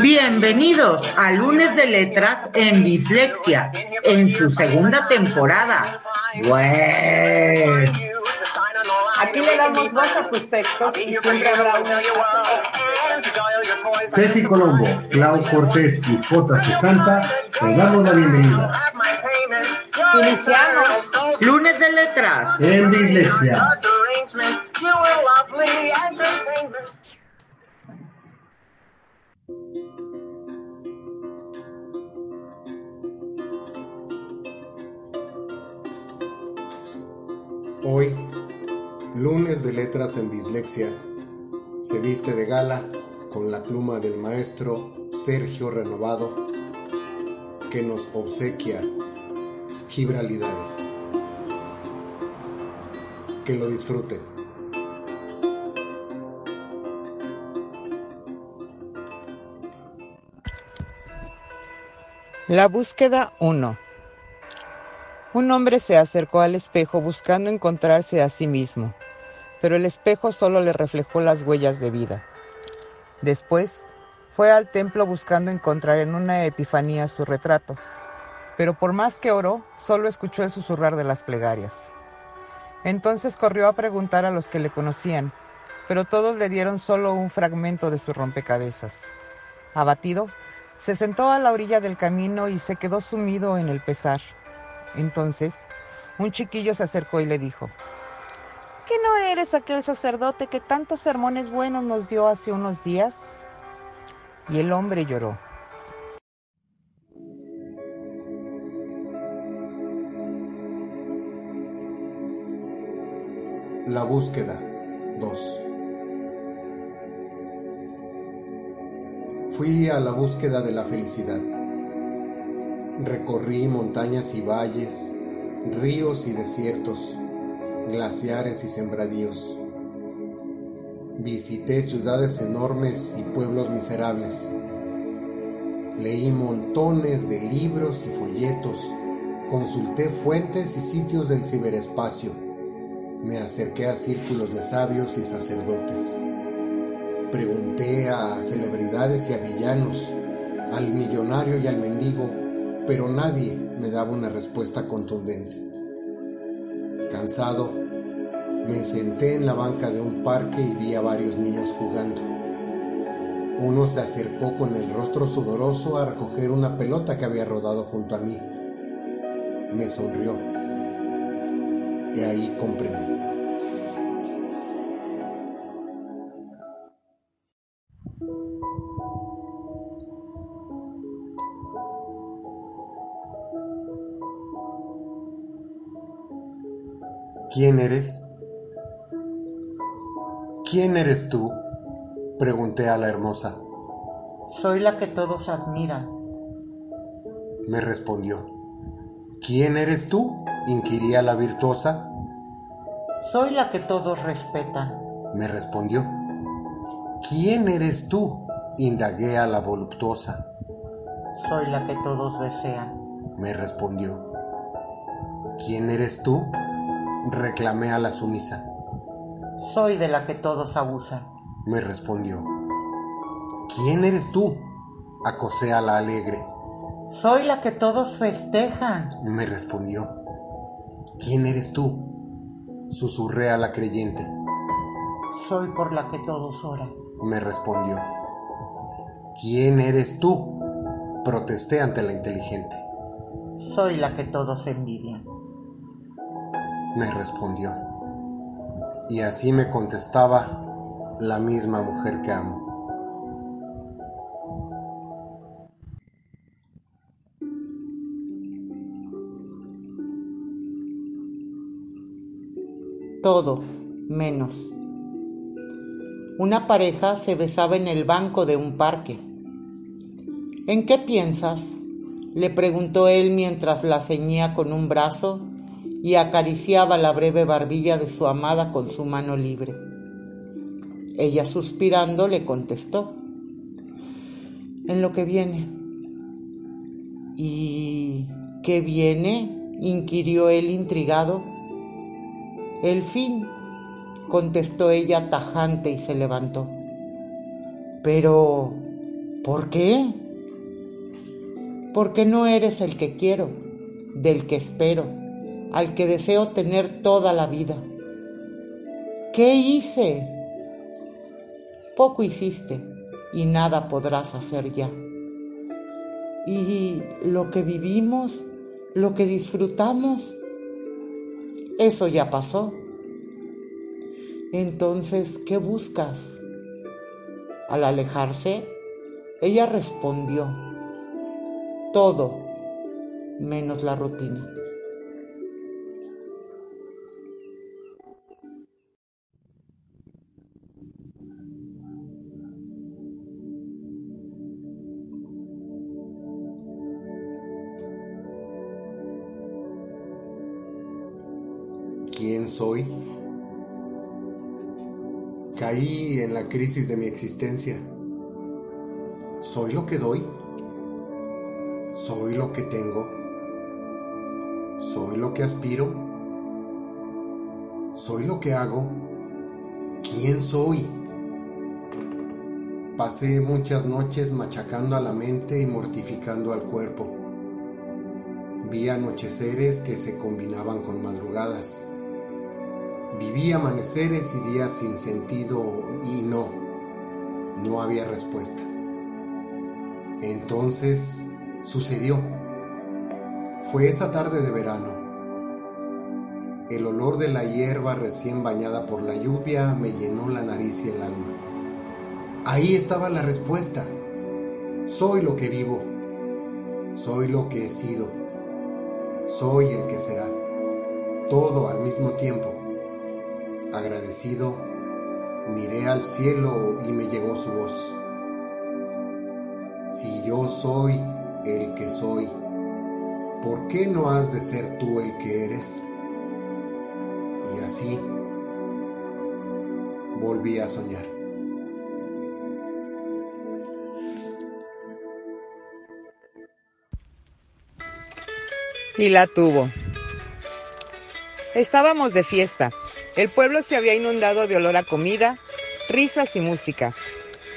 Bienvenidos a Lunes de Letras en Dislexia, en su segunda temporada. Aquí le damos voz a tus textos y siempre habrá una... Ceci Colombo, Clau Cortés y J. Santa te damos la bienvenida. Iniciamos. Lunes de Letras en Dislexia. Hoy, lunes de letras en dislexia, se viste de gala con la pluma del maestro Sergio Renovado, que nos obsequia gibralidades. Que lo disfruten. La búsqueda 1 un hombre se acercó al espejo buscando encontrarse a sí mismo, pero el espejo solo le reflejó las huellas de vida. Después fue al templo buscando encontrar en una epifanía su retrato, pero por más que oró, solo escuchó el susurrar de las plegarias. Entonces corrió a preguntar a los que le conocían, pero todos le dieron solo un fragmento de su rompecabezas. Abatido, se sentó a la orilla del camino y se quedó sumido en el pesar. Entonces, un chiquillo se acercó y le dijo, ¿Que no eres aquel sacerdote que tantos sermones buenos nos dio hace unos días? Y el hombre lloró. La búsqueda 2 Fui a la búsqueda de la felicidad Recorrí montañas y valles, ríos y desiertos, glaciares y sembradíos. Visité ciudades enormes y pueblos miserables. Leí montones de libros y folletos. Consulté fuentes y sitios del ciberespacio. Me acerqué a círculos de sabios y sacerdotes. Pregunté a celebridades y a villanos, al millonario y al mendigo pero nadie me daba una respuesta contundente. Cansado, me senté en la banca de un parque y vi a varios niños jugando. Uno se acercó con el rostro sudoroso a recoger una pelota que había rodado junto a mí. Me sonrió. Y ahí comprendí. ¿Quién eres? ¿Quién eres tú? Pregunté a la hermosa. Soy la que todos admiran. Me respondió. ¿Quién eres tú? inquiría la virtuosa. Soy la que todos respetan. Me respondió. ¿Quién eres tú? indagué a la voluptuosa. Soy la que todos desean. Me respondió. ¿Quién eres tú? Reclamé a la sumisa. Soy de la que todos abusan. Me respondió. ¿Quién eres tú? acosé a la alegre. Soy la que todos festejan. Me respondió. ¿Quién eres tú? Susurré a la creyente. Soy por la que todos oran. Me respondió. ¿Quién eres tú? Protesté ante la inteligente. Soy la que todos envidian me respondió. Y así me contestaba la misma mujer que amo. Todo menos. Una pareja se besaba en el banco de un parque. ¿En qué piensas? le preguntó él mientras la ceñía con un brazo y acariciaba la breve barbilla de su amada con su mano libre. Ella suspirando le contestó, en lo que viene. ¿Y qué viene? inquirió él intrigado. El fin, contestó ella tajante y se levantó. Pero, ¿Por qué? Porque no eres el que quiero, del que espero, al que deseo tener toda la vida. ¿Qué hice? Poco hiciste y nada podrás hacer ya. Y lo que vivimos, lo que disfrutamos, eso ya pasó. Entonces, ¿qué buscas? Al alejarse, ella respondió, todo menos la rutina. ¿Quién soy? Caí en la crisis de mi existencia. ¿Soy lo que doy? ¿Soy lo que tengo? ¿Soy lo que aspiro? ¿Soy lo que hago? ¿Quién soy? Pasé muchas noches machacando a la mente y mortificando al cuerpo. Vi anocheceres que se combinaban con madrugadas. Viví amaneceres y días sin sentido y no, no había respuesta. Entonces sucedió. Fue esa tarde de verano. El olor de la hierba recién bañada por la lluvia me llenó la nariz y el alma. Ahí estaba la respuesta. Soy lo que vivo. Soy lo que he sido. Soy el que será. Todo al mismo tiempo. Agradecido, miré al cielo y me llegó su voz. Si yo soy el que soy, ¿por qué no has de ser tú el que eres? Y así volví a soñar. Y la tuvo. Estábamos de fiesta. El pueblo se había inundado de olor a comida, risas y música.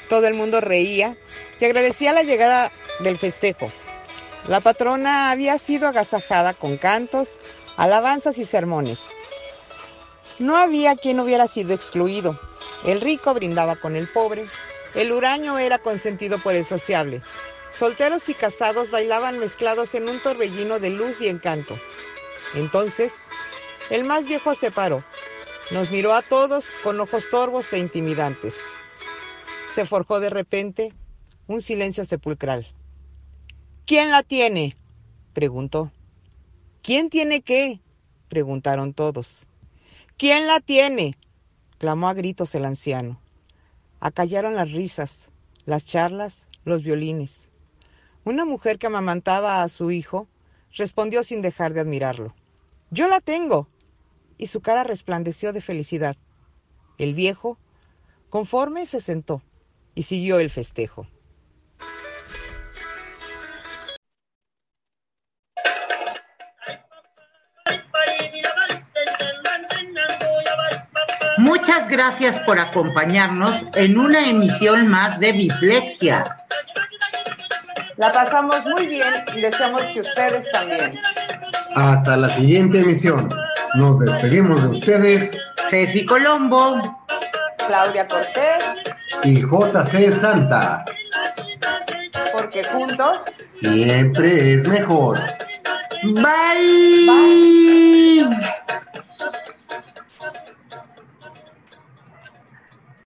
Todo el mundo reía y agradecía la llegada del festejo. La patrona había sido agasajada con cantos, alabanzas y sermones. No había quien hubiera sido excluido. El rico brindaba con el pobre. El huraño era consentido por el sociable. Solteros y casados bailaban mezclados en un torbellino de luz y encanto. Entonces, el más viejo se paró, nos miró a todos con ojos torvos e intimidantes. Se forjó de repente un silencio sepulcral. ¿Quién la tiene? preguntó. ¿Quién tiene qué? preguntaron todos. ¿Quién la tiene? clamó a gritos el anciano. Acallaron las risas, las charlas, los violines. Una mujer que amamantaba a su hijo respondió sin dejar de admirarlo. Yo la tengo y su cara resplandeció de felicidad. El viejo, conforme, se sentó y siguió el festejo. Muchas gracias por acompañarnos en una emisión más de Bislexia. La pasamos muy bien y deseamos que ustedes también. Hasta la siguiente emisión. Nos despedimos de ustedes. Ceci Colombo. Claudia Cortés. Y JC Santa. Porque juntos. Siempre es mejor. Bye. Bye.